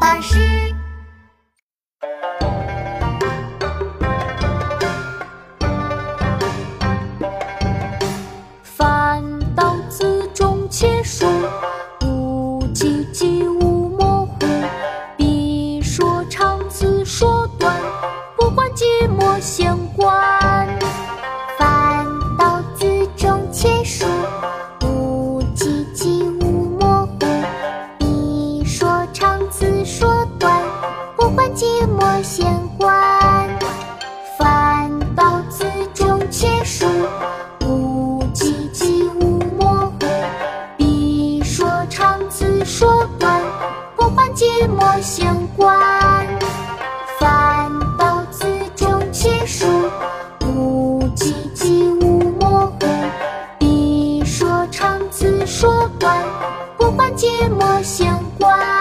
巴士。反倒字中且疏，无迹迹无模糊。必说长字说短，不管寂寞闲观。反倒字中且疏，中且疏，无迹迹无模糊。必说长字说短，不管寂寞闲观。反倒字中且疏，无迹迹无模糊。必说长字说短，不管寂寞闲观。